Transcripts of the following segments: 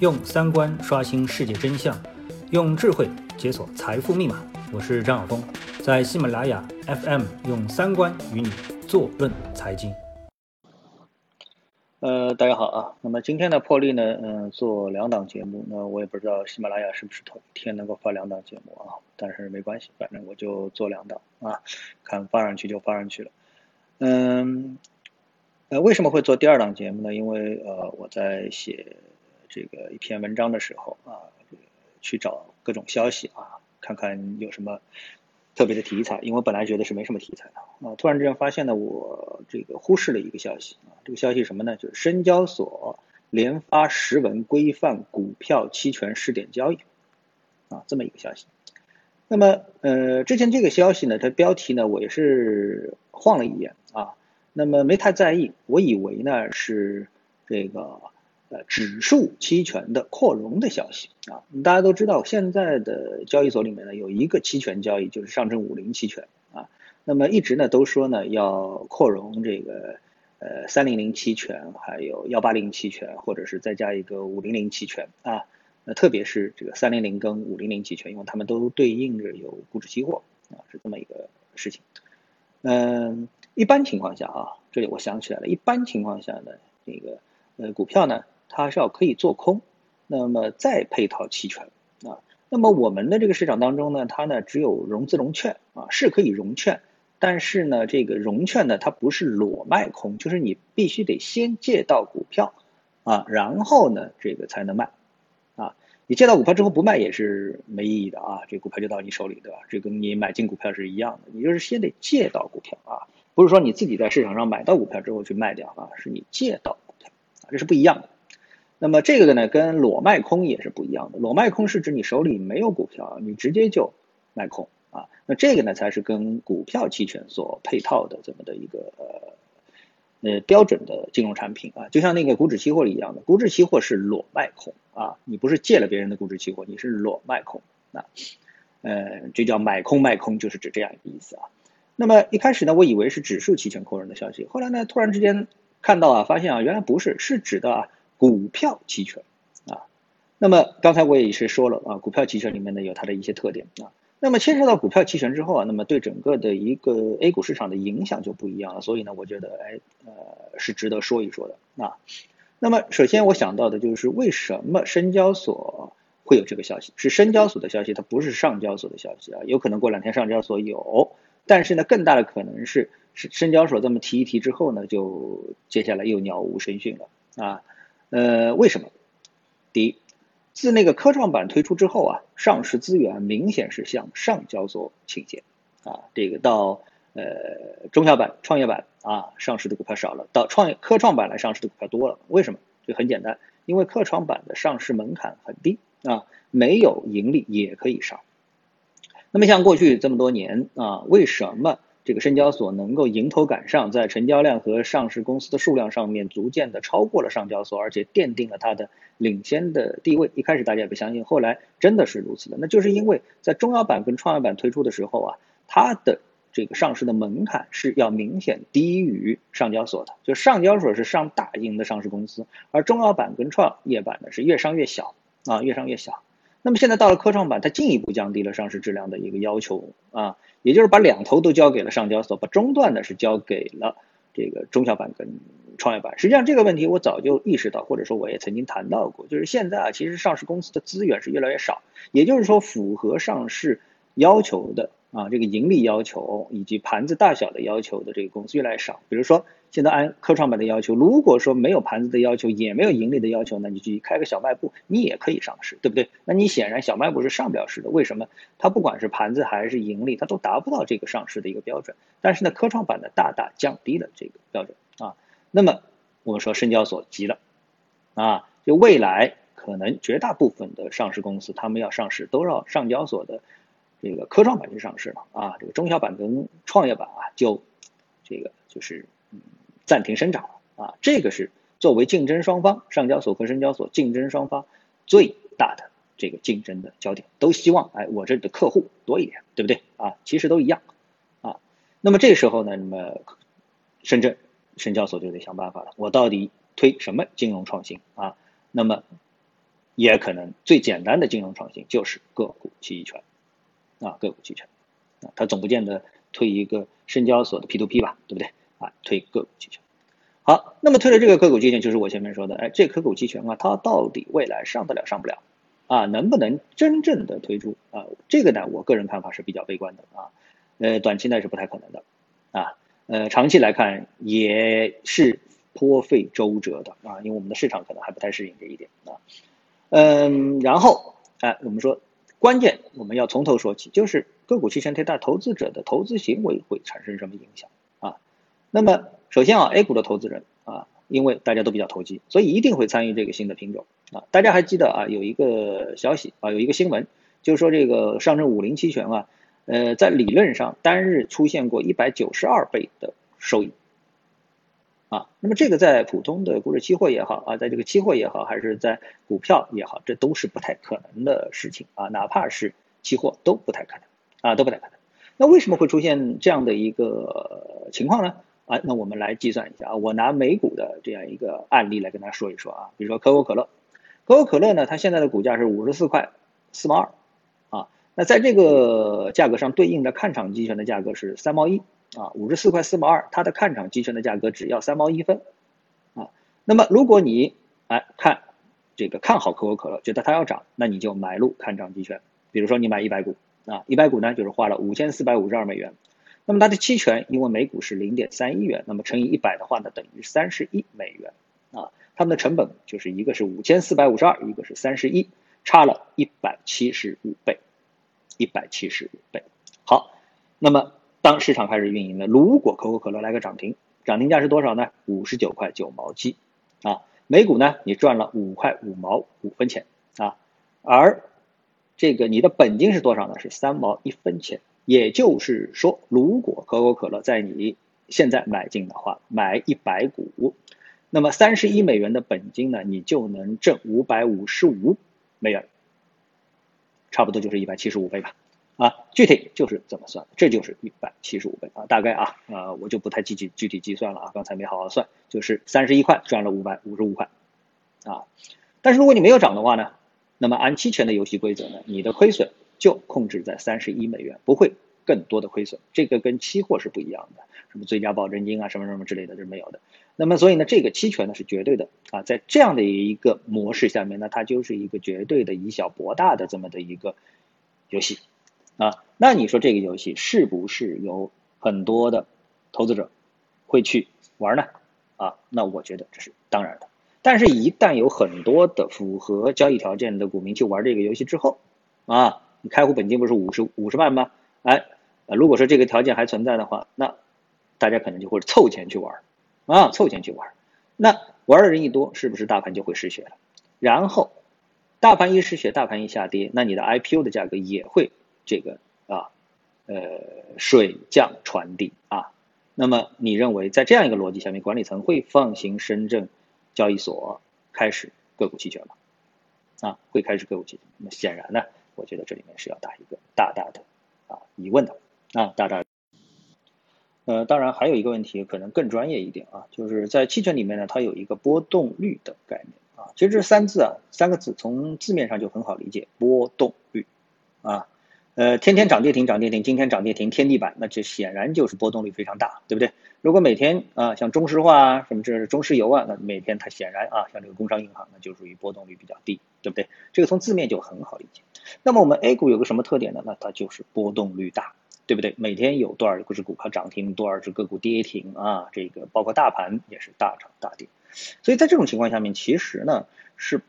用三观刷新世界真相，用智慧解锁财富密码。我是张晓峰，在喜马拉雅 FM 用三观与你坐论财经。呃，大家好啊。那么今天的破例呢，嗯，做两档节目。那我也不知道喜马拉雅是不是头一天能够发两档节目啊？但是没关系，反正我就做两档啊，看发上去就发上去了。嗯。呃，为什么会做第二档节目呢？因为呃，我在写这个一篇文章的时候啊，去找各种消息啊，看看有什么特别的题材。因为我本来觉得是没什么题材的啊，突然之间发现呢，我这个忽视了一个消息啊。这个消息什么呢？就是深交所连发十文规范股票期权试点交易啊，这么一个消息。那么呃，之前这个消息呢，它标题呢，我也是晃了一眼啊。那么没太在意，我以为呢是这个呃指数期权的扩容的消息啊。大家都知道，现在的交易所里面呢有一个期权交易，就是上证五零期权啊。那么一直呢都说呢要扩容这个呃三零零期权，还有幺八零期权，或者是再加一个五零零期权啊。那特别是这个三零零跟五零零期权，因为它们都对应着有股指期货啊，是这么一个事情。嗯。一般情况下啊，这里我想起来了，一般情况下呢，这个呃股票呢，它是要可以做空，那么再配套期权啊。那么我们的这个市场当中呢，它呢只有融资融券啊，是可以融券，但是呢，这个融券呢，它不是裸卖空，就是你必须得先借到股票啊，然后呢，这个才能卖啊。你借到股票之后不卖也是没意义的啊，这股票就到你手里，对吧？这跟你买进股票是一样的，你就是先得借到股票啊。不是说你自己在市场上买到股票之后去卖掉啊，是你借到股票，这是不一样的。那么这个的呢，跟裸卖空也是不一样的。裸卖空是指你手里没有股票，你直接就卖空啊。那这个呢，才是跟股票期权所配套的这么的一个呃标准的金融产品啊。就像那个股指期货一样的，股指期货是裸卖空啊，你不是借了别人的股指期货，你是裸卖空啊。呃，就叫买空卖空，就是指这样一个意思啊。那么一开始呢，我以为是指数期权空人的消息，后来呢，突然之间看到啊，发现啊，原来不是，是指的啊股票期权啊。那么刚才我也是说了啊，股票期权里面呢有它的一些特点啊。那么牵涉到股票期权之后啊，那么对整个的一个 A 股市场的影响就不一样了。所以呢，我觉得哎呃是值得说一说的啊。那么首先我想到的就是为什么深交所会有这个消息？是深交所的消息，它不是上交所的消息啊。有可能过两天上交所有。但是呢，更大的可能是深交所这么提一提之后呢，就接下来又鸟无声讯了啊。呃，为什么？第一，自那个科创板推出之后啊，上市资源明显是向上交所倾斜啊。这个到呃中小板、创业板啊上市的股票少了，到创业科创板来上市的股票多了。为什么？这很简单，因为科创板的上市门槛很低啊，没有盈利也可以上。那么像过去这么多年啊，为什么这个深交所能够迎头赶上，在成交量和上市公司的数量上面逐渐的超过了上交所，而且奠定了它的领先的地位？一开始大家也不相信，后来真的是如此的。那就是因为在中小板跟创业板推出的时候啊，它的这个上市的门槛是要明显低于上交所的，就上交所是上大型的上市公司，而中小板跟创业板呢是越上越小啊，越上越小。那么现在到了科创板，它进一步降低了上市质量的一个要求啊，也就是把两头都交给了上交所，把中段呢是交给了这个中小板跟创业板。实际上这个问题我早就意识到，或者说我也曾经谈到过，就是现在啊，其实上市公司的资源是越来越少，也就是说符合上市要求的啊，这个盈利要求以及盘子大小的要求的这个公司越来越少。比如说。现在按科创板的要求，如果说没有盘子的要求，也没有盈利的要求，那你去开个小卖部，你也可以上市，对不对？那你显然小卖部是上不了市的，为什么？它不管是盘子还是盈利，它都达不到这个上市的一个标准。但是呢，科创板呢大大降低了这个标准啊。那么我们说深交所急了啊，就未来可能绝大部分的上市公司，他们要上市都要上交所的这个科创板就上市了啊。这个中小板跟创业板啊，就这个就是。暂停生长了啊，这个是作为竞争双方，上交所和深交所竞争双方最大的这个竞争的焦点，都希望哎我这里的客户多一点，对不对啊？其实都一样啊。那么这时候呢，那么深圳深交所就得想办法了，我到底推什么金融创新啊？那么也可能最简单的金融创新就是个股期权，啊，个股期权，啊，它总不见得推一个深交所的 P to P 吧，对不对？啊，推个股期权。好，那么推了这个个股期权，就是我前面说的，哎，这个股期权啊，它到底未来上得了上不了？啊，能不能真正的推出？啊，这个呢，我个人看法是比较悲观的啊，呃，短期内是不太可能的，啊，呃，长期来看也是颇费周折的啊，因为我们的市场可能还不太适应这一点啊，嗯，然后，哎，我们说关键我们要从头说起，就是个股期权太大投资者的投资行为会产生什么影响啊？那么首先啊，A 股的投资人啊，因为大家都比较投机，所以一定会参与这个新的品种啊。大家还记得啊，有一个消息啊，有一个新闻，就是说这个上证五零期权啊，呃，在理论上单日出现过一百九十二倍的收益啊。那么这个在普通的股指期货也好啊，在这个期货也好，还是在股票也好，这都是不太可能的事情啊。哪怕是期货都不太可能啊，都不太可能。那为什么会出现这样的一个情况呢？啊，那我们来计算一下啊，我拿美股的这样一个案例来跟大家说一说啊，比如说可口可乐，可口可乐呢，它现在的股价是五十四块四毛二，啊，那在这个价格上对应的看涨期权的价格是三毛一，啊，五十四块四毛二，它的看涨期权的价格只要三毛一分，啊，那么如果你哎看这个看好可口可乐，觉得它要涨，那你就买入看涨期权，比如说你买一百股，啊，一百股呢就是花了五千四百五十二美元。那么它的期权，因为每股是零点三一元，那么乘以一百的话呢，等于三十一美元啊。它们的成本就是一个是五千四百五十二，一个是三十一，差了一百七十五倍，一百七十五倍。好，那么当市场开始运营了，如果可口可乐来个涨停，涨停价是多少呢？五十九块九毛七啊，每股呢你赚了五块五毛五分钱啊，而这个你的本金是多少呢？是三毛一分钱。也就是说，如果可口可乐在你现在买进的话，买一百股，那么三十一美元的本金呢，你就能挣五百五十五美元，差不多就是一百七十五倍吧。啊，具体就是怎么算？这就是一百七十五倍啊，大概啊，啊，我就不太具体具体计算了啊，刚才没好好算，就是三十一块赚了五百五十五块，啊，但是如果你没有涨的话呢，那么按期权的游戏规则呢，你的亏损。就控制在三十一美元，不会更多的亏损，这个跟期货是不一样的，什么最佳保证金啊，什么什么之类的是没有的。那么所以呢，这个期权呢是绝对的啊，在这样的一个模式下面呢，它就是一个绝对的以小博大的这么的一个游戏啊。那你说这个游戏是不是有很多的投资者会去玩呢？啊，那我觉得这是当然的。但是，一旦有很多的符合交易条件的股民去玩这个游戏之后，啊。你开户本金不是五十五十万吗？哎，如果说这个条件还存在的话，那大家可能就会凑钱去玩啊，凑钱去玩那玩的人一多，是不是大盘就会失血了？然后，大盘一失血，大盘一下跌，那你的 IPO 的价格也会这个啊，呃，水降船低啊。那么你认为在这样一个逻辑下面，管理层会放行深圳交易所开始个股期权吗？啊，会开始个股期权？那么显然呢？我觉得这里面是要打一个大大的啊疑问的啊大大，呃当然还有一个问题可能更专业一点啊，就是在期权里面呢，它有一个波动率的概念啊，其实这三字啊三个字从字面上就很好理解，波动率啊，呃天天涨跌停涨跌停，今天涨跌停天地板，那这显然就是波动率非常大，对不对？如果每天啊像中石化啊什么这是中石油啊，那每天它显然啊像这个工商银行那就属于波动率比较低，对不对？这个从字面就很好理解。那么我们 A 股有个什么特点呢？那它就是波动率大，对不对？每天有多少只股票涨停，多少只个股跌停啊？这个包括大盘也是大涨大跌，所以在这种情况下面，其实呢是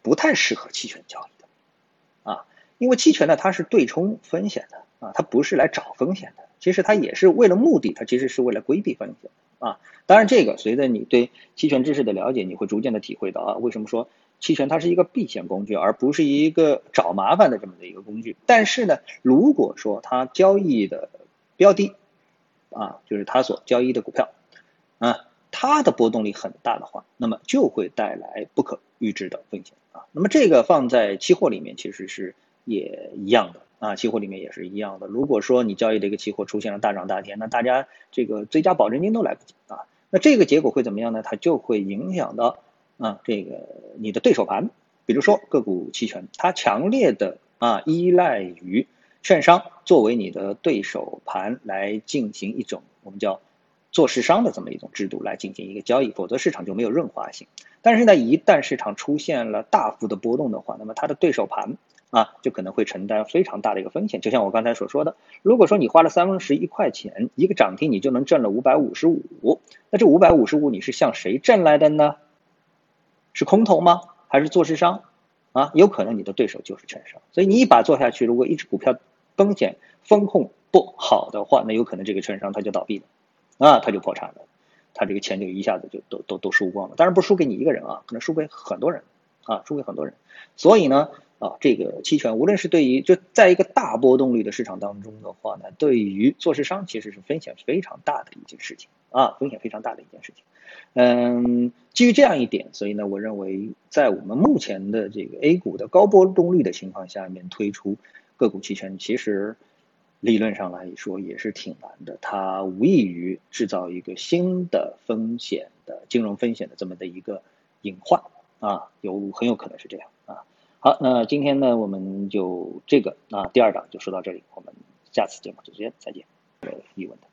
不太适合期权交易的啊，因为期权呢它是对冲风险的啊，它不是来找风险的，其实它也是为了目的，它其实是为了规避风险啊。当然，这个随着你对期权知识的了解，你会逐渐的体会到啊，为什么说。期权它是一个避险工具，而不是一个找麻烦的这么的一个工具。但是呢，如果说它交易的标的啊，就是它所交易的股票啊，它的波动力很大的话，那么就会带来不可预知的风险啊。那么这个放在期货里面其实是也一样的啊，期货里面也是一样的。如果说你交易的一个期货出现了大涨大跌，那大家这个追加保证金都来不及啊。那这个结果会怎么样呢？它就会影响到。啊，这个你的对手盘比如说个股期权，它强烈的啊依赖于券商作为你的对手盘来进行一种我们叫做市商的这么一种制度来进行一个交易，否则市场就没有润滑性。但是呢，一旦市场出现了大幅的波动的话，那么它的对手盘啊就可能会承担非常大的一个风险。就像我刚才所说的，如果说你花了三分十一块钱一个涨停，你就能挣了五百五十五，那这五百五十五你是向谁挣来的呢？是空头吗？还是做市商？啊，有可能你的对手就是券商。所以你一把做下去，如果一只股票风险风控不好的话，那有可能这个券商它就倒闭了，啊，它就破产了，它这个钱就一下子就都都都输光了。当然不输给你一个人啊，可能输给很多人，啊，输给很多人。所以呢，啊，这个期权无论是对于就在一个大波动率的市场当中的话呢，对于做市商其实是风险非常大的一件事情，啊，风险非常大的一件事情。嗯，基于这样一点，所以呢，我认为在我们目前的这个 A 股的高波动率的情况下面推出个股期权，其实理论上来说也是挺难的。它无异于制造一个新的风险的金融风险的这么的一个隐患啊，有很有可能是这样啊。好，那今天呢，我们就这个啊第二章就说到这里，我们下次节目直接再见。没有疑问的。